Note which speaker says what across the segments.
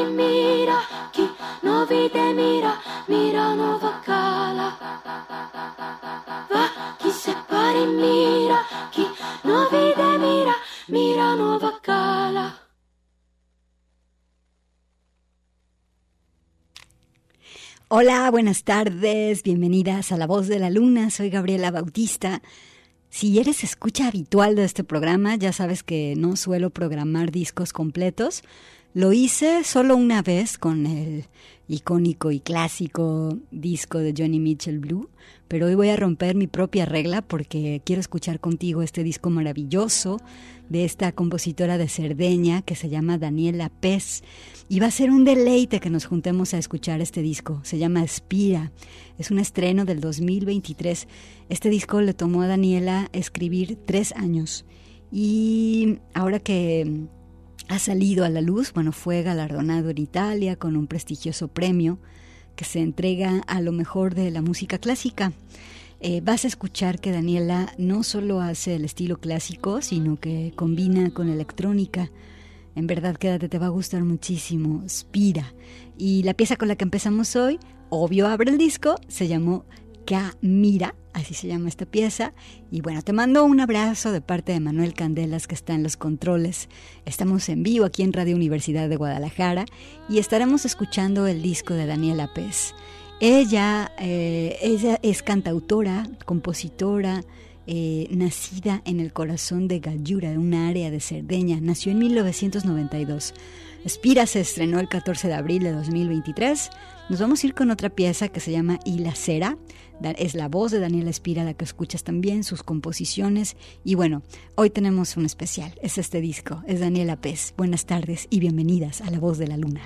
Speaker 1: Mira, chi non vede mira, mira cala. Va, chi separi mira, chi mira, mira cala.
Speaker 2: Hola, buenas tardes, bienvenidas a La Voz de la Luna, soy Gabriela Bautista. Si eres escucha habitual de este programa, ya sabes que no suelo programar discos completos. Lo hice solo una vez con el icónico y clásico disco de Johnny Mitchell Blue, pero hoy voy a romper mi propia regla porque quiero escuchar contigo este disco maravilloso de esta compositora de Cerdeña que se llama Daniela Pez. Y va a ser un deleite que nos juntemos a escuchar este disco. Se llama Espira. Es un estreno del 2023. Este disco le tomó a Daniela escribir tres años. Y ahora que ha salido a la luz, bueno, fue galardonado en Italia con un prestigioso premio que se entrega a lo mejor de la música clásica. Eh, vas a escuchar que Daniela no solo hace el estilo clásico, sino que combina con electrónica. En verdad, quédate, te va a gustar muchísimo. Spira. Y la pieza con la que empezamos hoy, obvio abre el disco, se llamó Camira, así se llama esta pieza. Y bueno, te mando un abrazo de parte de Manuel Candelas, que está en los controles. Estamos en vivo aquí en Radio Universidad de Guadalajara y estaremos escuchando el disco de Daniela Pez. Ella, eh, ella es cantautora, compositora, eh, nacida en el corazón de Gallura, una área de Cerdeña. Nació en 1992. Espira se estrenó el 14 de abril de 2023. Nos vamos a ir con otra pieza que se llama la cera. Es la voz de Daniela Espira la que escuchas también, sus composiciones. Y bueno, hoy tenemos un especial. Es este disco. Es Daniela Pez. Buenas tardes y bienvenidas a La Voz de la Luna.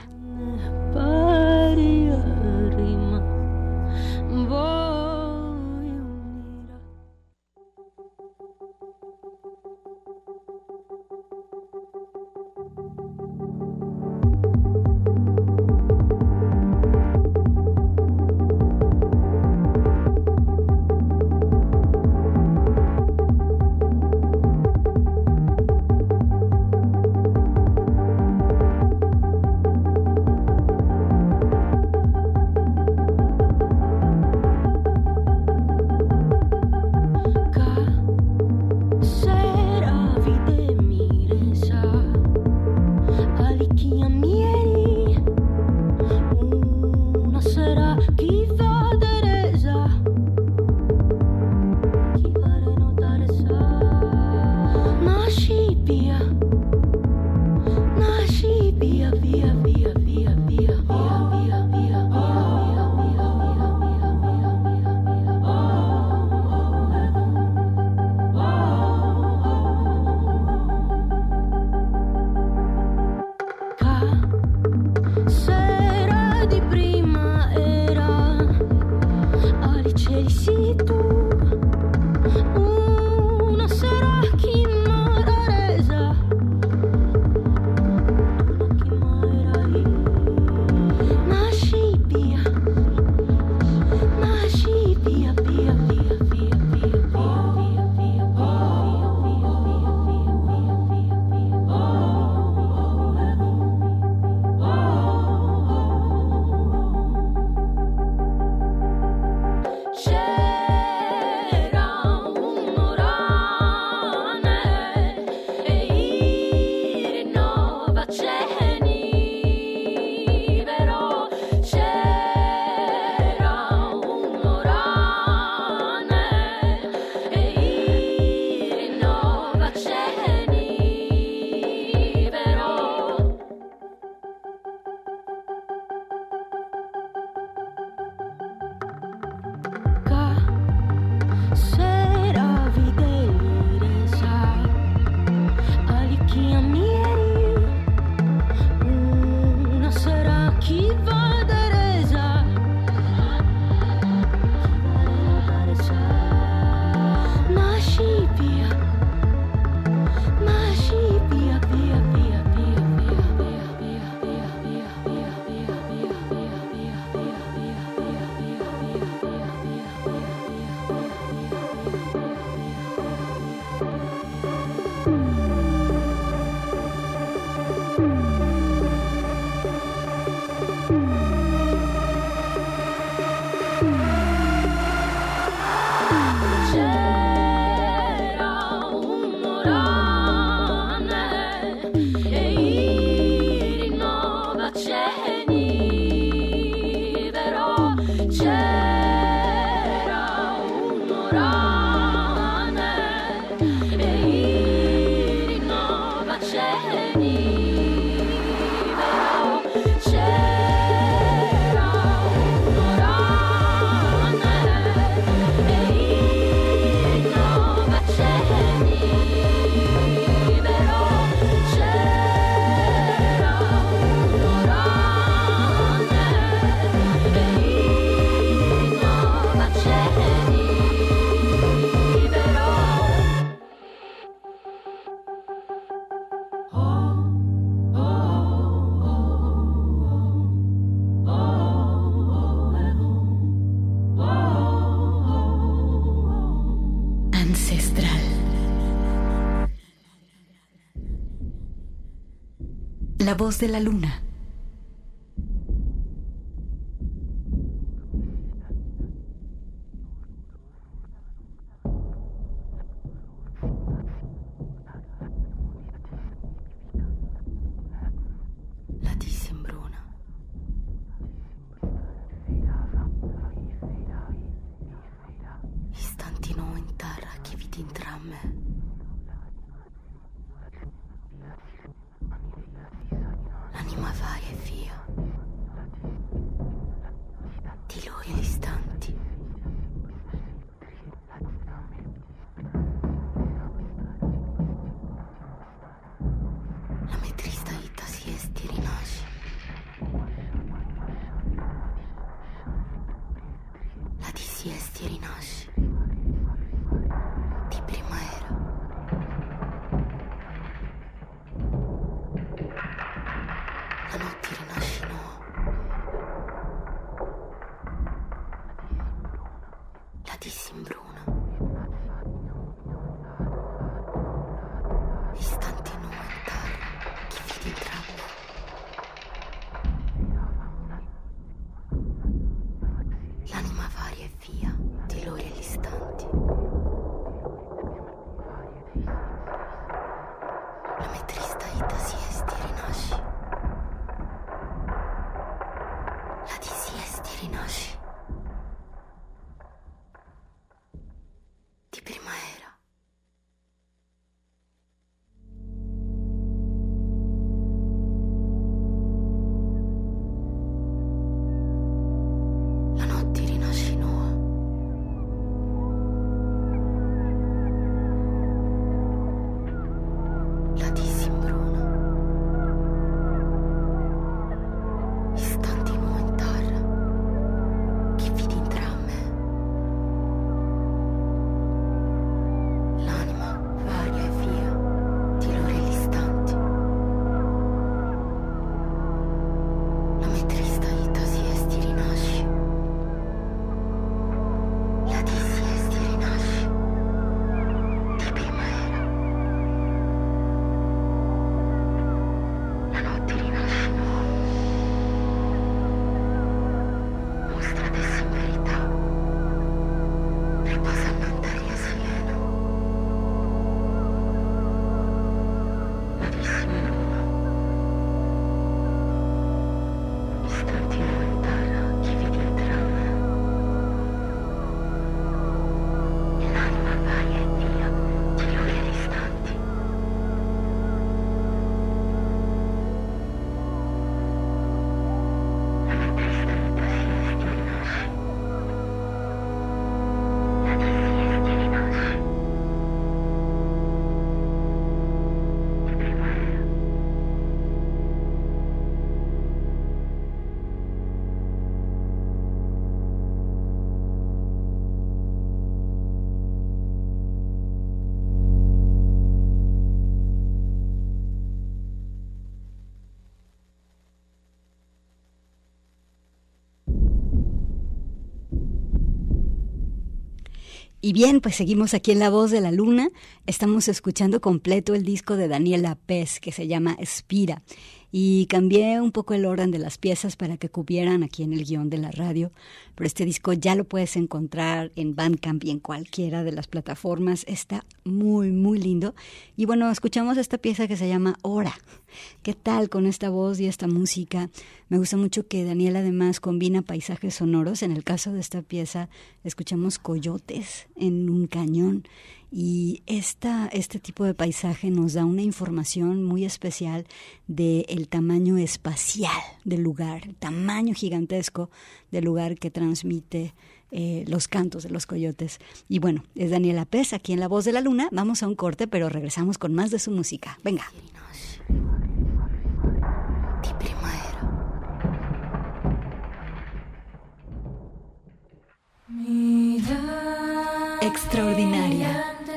Speaker 2: La voz de la luna. Y bien, pues seguimos aquí en La Voz de la Luna. Estamos escuchando completo el disco de Daniela Pez que se llama Espira. Y cambié un poco el orden de las piezas para que cupieran aquí en el guion de la radio. Pero este disco ya lo puedes encontrar en Bandcamp y en cualquiera de las plataformas. Está muy, muy lindo. Y bueno, escuchamos esta pieza que se llama Hora. ¿Qué tal con esta voz y esta música? Me gusta mucho que Daniel además combina paisajes sonoros. En el caso de esta pieza escuchamos coyotes en un cañón y esta, este tipo de paisaje nos da una información muy especial del tamaño espacial del lugar, el tamaño gigantesco del lugar que transmite eh, los cantos de los coyotes. Y bueno, es Daniela Pez aquí en La Voz de la Luna. Vamos a un corte, pero regresamos con más de su música. Venga. Extraordinaria.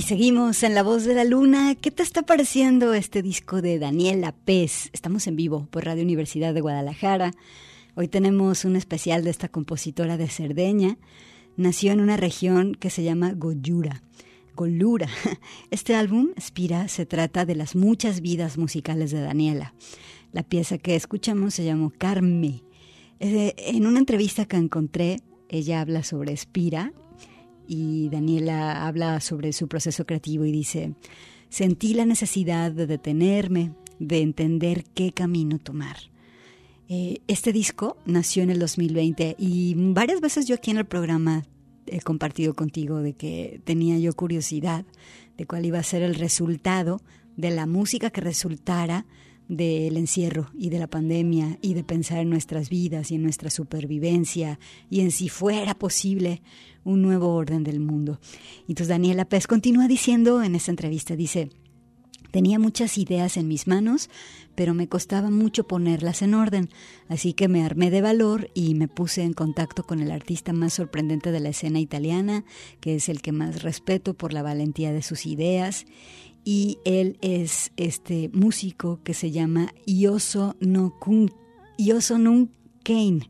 Speaker 2: Aquí seguimos en La Voz de la Luna. ¿Qué te está pareciendo este disco de Daniela Pez? Estamos en vivo por Radio Universidad de Guadalajara. Hoy tenemos un especial de esta compositora de Cerdeña. Nació en una región que se llama Goyura. con Lura. Este álbum, Spira, se trata de las muchas vidas musicales de Daniela. La pieza que escuchamos se llamó Carme. Eh, en una entrevista que encontré, ella habla sobre Spira y Daniela habla sobre su proceso creativo y dice, sentí la necesidad de detenerme, de entender qué camino tomar. Eh, este disco nació en el 2020 y varias veces yo aquí en el programa he compartido contigo de que tenía yo curiosidad de cuál iba a ser el resultado de la música que resultara del encierro y de la pandemia y de pensar en nuestras vidas y en nuestra supervivencia y en si fuera posible un nuevo orden del mundo. Y entonces Daniela Pez continúa diciendo en esta entrevista, dice, Tenía muchas ideas en mis manos, pero me costaba mucho ponerlas en orden, así que me armé de valor y me puse en contacto con el artista más sorprendente de la escena italiana, que es el que más respeto por la valentía de sus ideas, y él es este músico que se llama Ioso no Ioso Kane.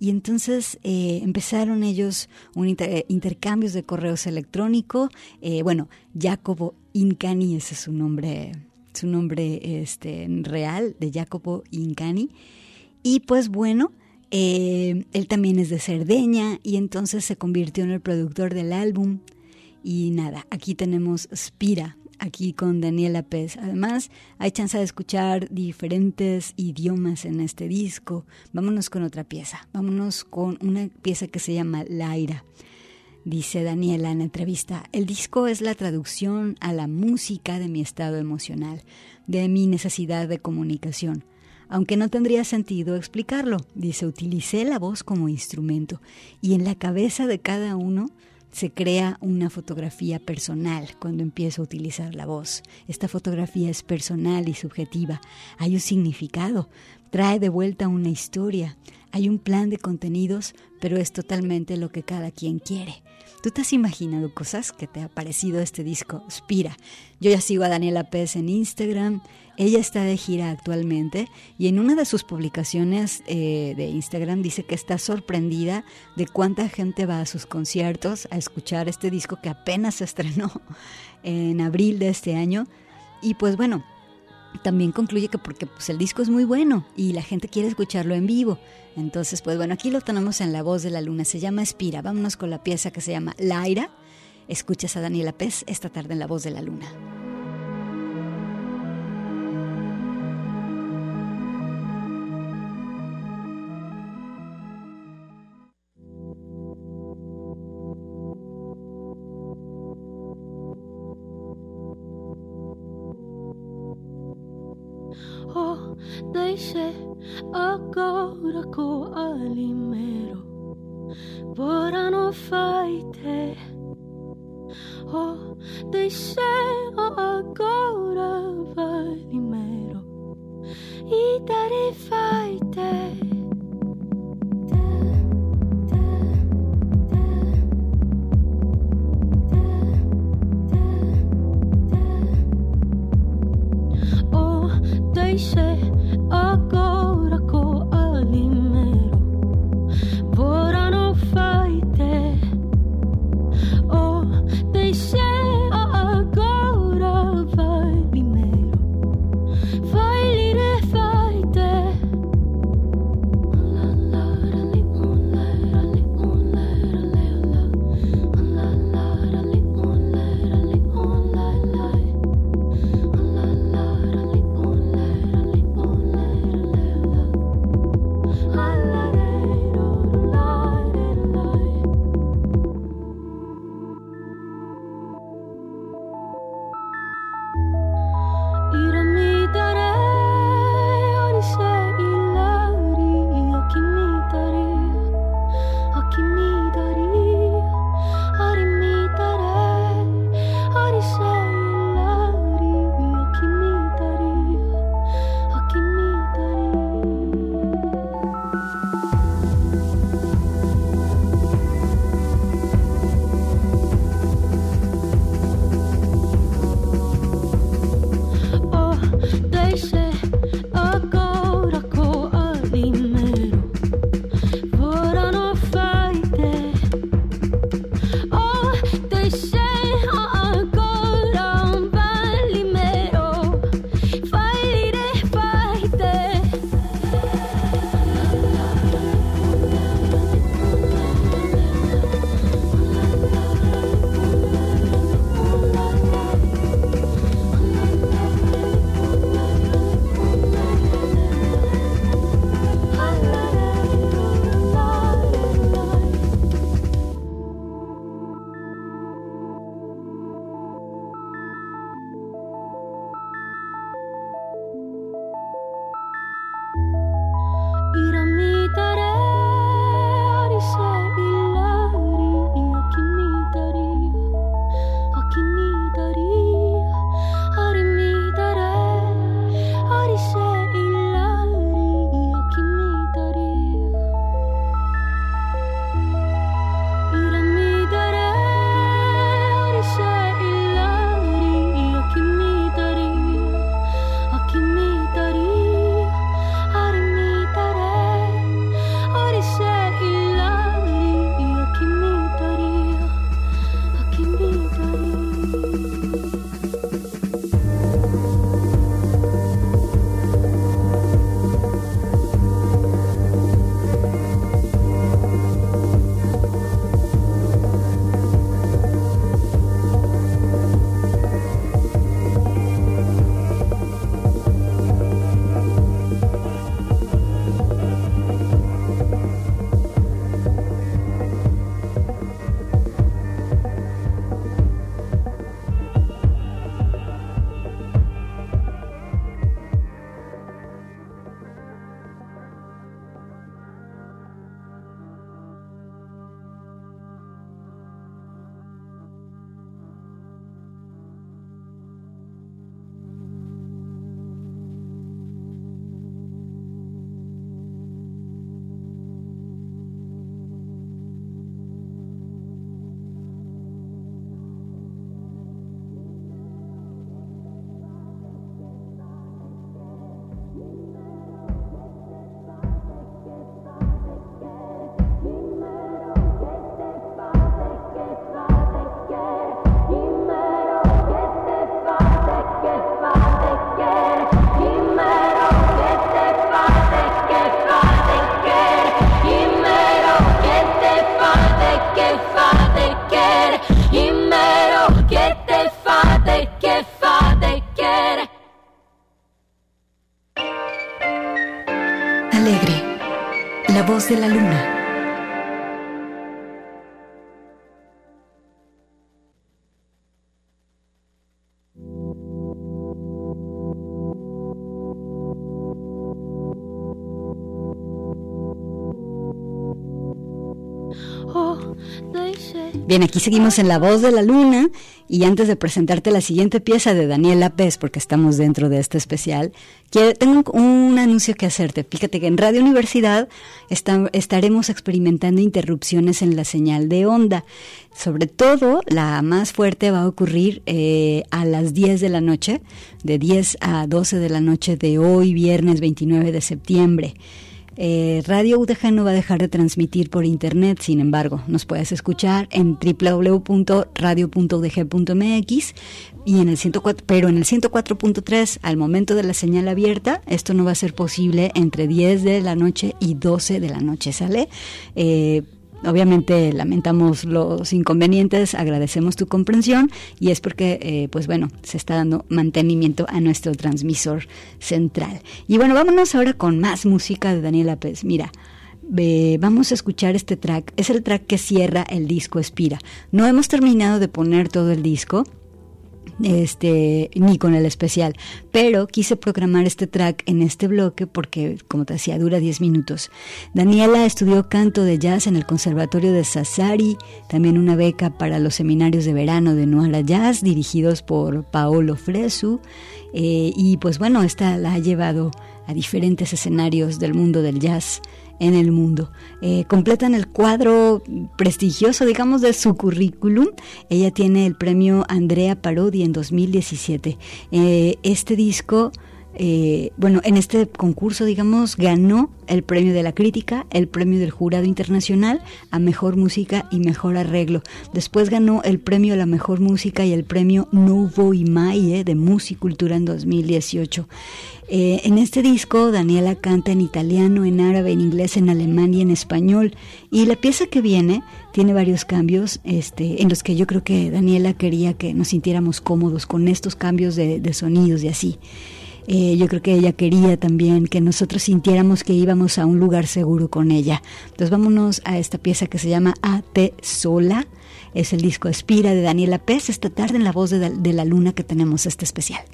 Speaker 2: Y entonces eh, empezaron ellos un eh, intercambios de correos electrónicos. Eh, bueno, Jacobo Incani, ese es su nombre, su nombre este, real, de Jacobo Incani. Y pues bueno, él también es de Cerdeña y entonces se convirtió en el productor del álbum. Y nada, aquí tenemos Spira, aquí con Daniela Pez. Además, hay chance de escuchar diferentes idiomas en este disco. Vámonos con otra pieza. Vámonos con una pieza que se llama Laira. Dice Daniela en la entrevista, el disco es la traducción a la música de mi estado emocional, de mi necesidad de comunicación. Aunque no tendría sentido explicarlo, dice, utilicé la voz como instrumento y en la cabeza de cada uno se crea una fotografía personal cuando empiezo a utilizar la voz. Esta fotografía es personal y subjetiva. Hay un significado, trae de vuelta una historia. Hay un plan de contenidos, pero es totalmente lo que cada quien quiere. ¿Tú te has imaginado cosas que te ha parecido este disco? Spira. Yo ya sigo a Daniela Pérez en Instagram. Ella está de gira actualmente y en una de sus publicaciones eh, de Instagram dice que está sorprendida de cuánta gente va a sus conciertos a escuchar este disco que apenas se estrenó en abril de este año. Y pues bueno, también concluye que porque pues, el disco es muy bueno y la gente quiere escucharlo en vivo. Entonces, pues bueno, aquí lo tenemos en La Voz de la Luna, se llama Espira. Vámonos con la pieza que se llama Laira. Escuchas a Daniela Pez esta tarde en La Voz de la Luna.
Speaker 1: nell'imero vorano fajte o deixeo agora valimero i dare
Speaker 2: fajte Deixa Bien, aquí seguimos en La Voz de la Luna y antes de presentarte la siguiente pieza de Daniel López, porque estamos dentro de este especial, quiero, tengo un, anuncio que hacerte. Fíjate que en Radio Universidad estaremos experimentando interrupciones en la señal de onda. Sobre todo, la más fuerte va a ocurrir eh, a las 10 de la noche, de 10 a 12 de la noche de hoy, viernes 29 de septiembre. Eh, Radio UDG no va a dejar de transmitir por internet, sin embargo, nos puedes escuchar en www.radio.udg.mx y en el 104, pero en el 104.3 al momento de la señal abierta, esto no va a ser posible entre 10 de la noche y 12 de la noche, ¿sale? Eh, Obviamente lamentamos los inconvenientes, agradecemos tu comprensión y es porque, eh, pues bueno, se está dando mantenimiento a nuestro transmisor central. Y bueno, vámonos ahora con más música de Daniela Pérez. Mira, vamos a escuchar este track. Es el track que cierra el disco Espira. No hemos terminado de poner todo el disco este, ni con el especial. Pero quise programar este track en este bloque porque, como te decía, dura 10 minutos. Daniela estudió canto de jazz en el Conservatorio de Sassari, también una beca para los seminarios de verano de Noara Jazz, dirigidos por Paolo Fresu. Eh, y pues bueno, esta la ha llevado a diferentes escenarios del mundo del jazz en el mundo. Eh, completan el cuadro prestigioso, digamos, de su currículum. Ella tiene el premio Andrea Parodi en 2017. Eh, este disco eh, bueno, en este concurso, digamos, ganó el premio de la crítica, el premio del jurado internacional a mejor música y mejor arreglo. Después ganó el premio a la mejor música y el premio Novo Imae de Musicultura en 2018. Eh, en este disco, Daniela canta en italiano, en árabe, en inglés, en alemán y en español. Y la pieza que viene tiene varios cambios este, en los que yo creo que Daniela quería que nos sintiéramos cómodos con estos cambios de sonidos y así. Eh, yo creo que ella quería también que nosotros sintiéramos que íbamos a un lugar seguro con ella. Entonces vámonos a esta pieza que se llama A Te Sola. Es el disco Espira de Daniela Pez. Esta tarde en la voz de la luna que tenemos este especial.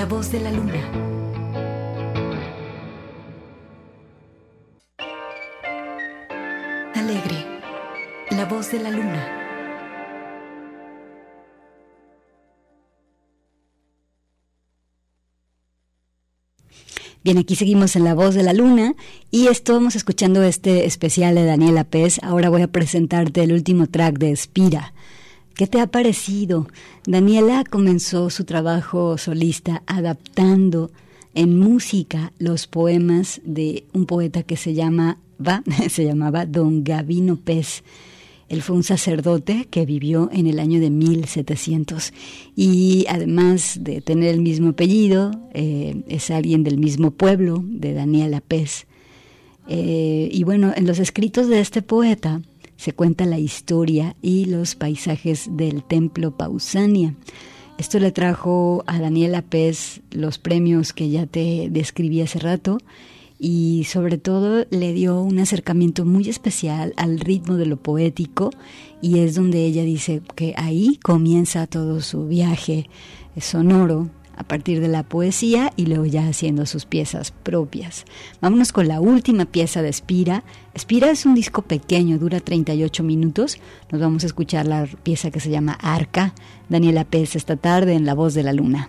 Speaker 2: La voz de la luna. Alegre. La voz de la luna. Bien, aquí seguimos en La Voz de la Luna y estamos escuchando este especial de Daniela Pez. Ahora voy a presentarte el último track de Espira. ¿Qué te ha parecido? Daniela comenzó su trabajo solista adaptando en música los poemas de un poeta que se llama se llamaba Don Gavino Pez. Él fue un sacerdote que vivió en el año de 1700 y además de tener el mismo apellido, eh, es alguien del mismo pueblo, de Daniela Pez. Eh, y bueno, en los escritos de este poeta se cuenta la historia y los paisajes del templo Pausania. Esto le trajo a Daniela Pez los premios que ya te describí hace rato y sobre todo le dio un acercamiento muy especial al ritmo de lo poético y es donde ella dice que ahí comienza todo su viaje sonoro a partir de la poesía y luego ya haciendo sus piezas propias. Vámonos con la última pieza de Espira. Espira es un disco pequeño, dura 38 minutos. Nos vamos a escuchar la pieza que se llama Arca. Daniela Pérez esta tarde en La Voz de la Luna.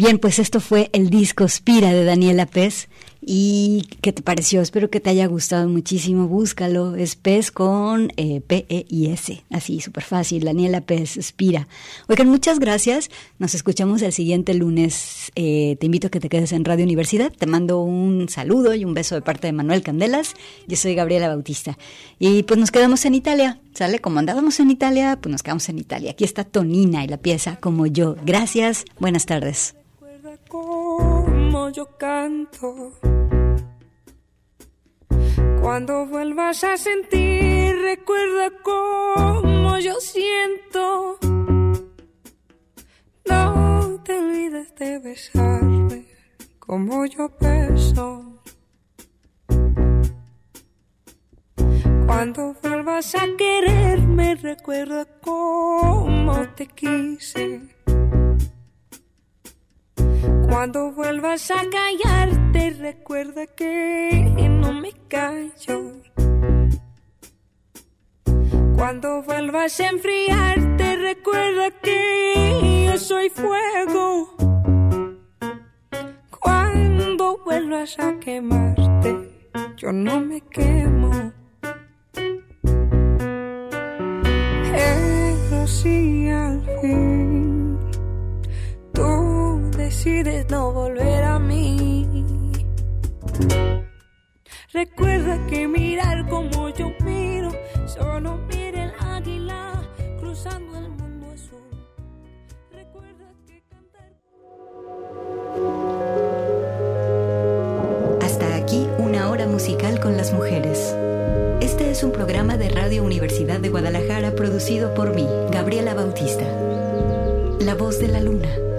Speaker 2: Bien, pues esto fue el disco Spira de Daniela Pez. ¿Y qué te pareció? Espero que te haya gustado muchísimo. Búscalo. Es Pez con eh, P-E-I-S. Así, súper fácil. Daniela Pez, Spira. Oigan, muchas gracias. Nos escuchamos el siguiente lunes. Eh, te invito a que te quedes en Radio Universidad. Te mando un saludo y un beso de parte de Manuel Candelas. Yo soy Gabriela Bautista. Y pues nos quedamos en Italia. ¿Sale? Como andábamos en Italia, pues nos quedamos en Italia. Aquí está Tonina y la pieza como yo. Gracias. Buenas tardes
Speaker 3: yo canto. Cuando vuelvas a sentir, recuerda cómo yo siento. No te olvides de besarme como yo beso. Cuando vuelvas a quererme, recuerda cómo te quise. Cuando vuelvas a callarte, recuerda que no me callo. Cuando vuelvas a enfriarte, recuerda que yo soy fuego. Cuando vuelvas a quemarte, yo no me quemo. Decides no volver a mí. Recuerda que mirar como yo miro, solo mira el águila cruzando el mundo azul. Recuerda que cantar.
Speaker 2: Hasta aquí una hora musical con las mujeres. Este es un programa de Radio Universidad de Guadalajara producido por mí, Gabriela Bautista. La voz de la luna.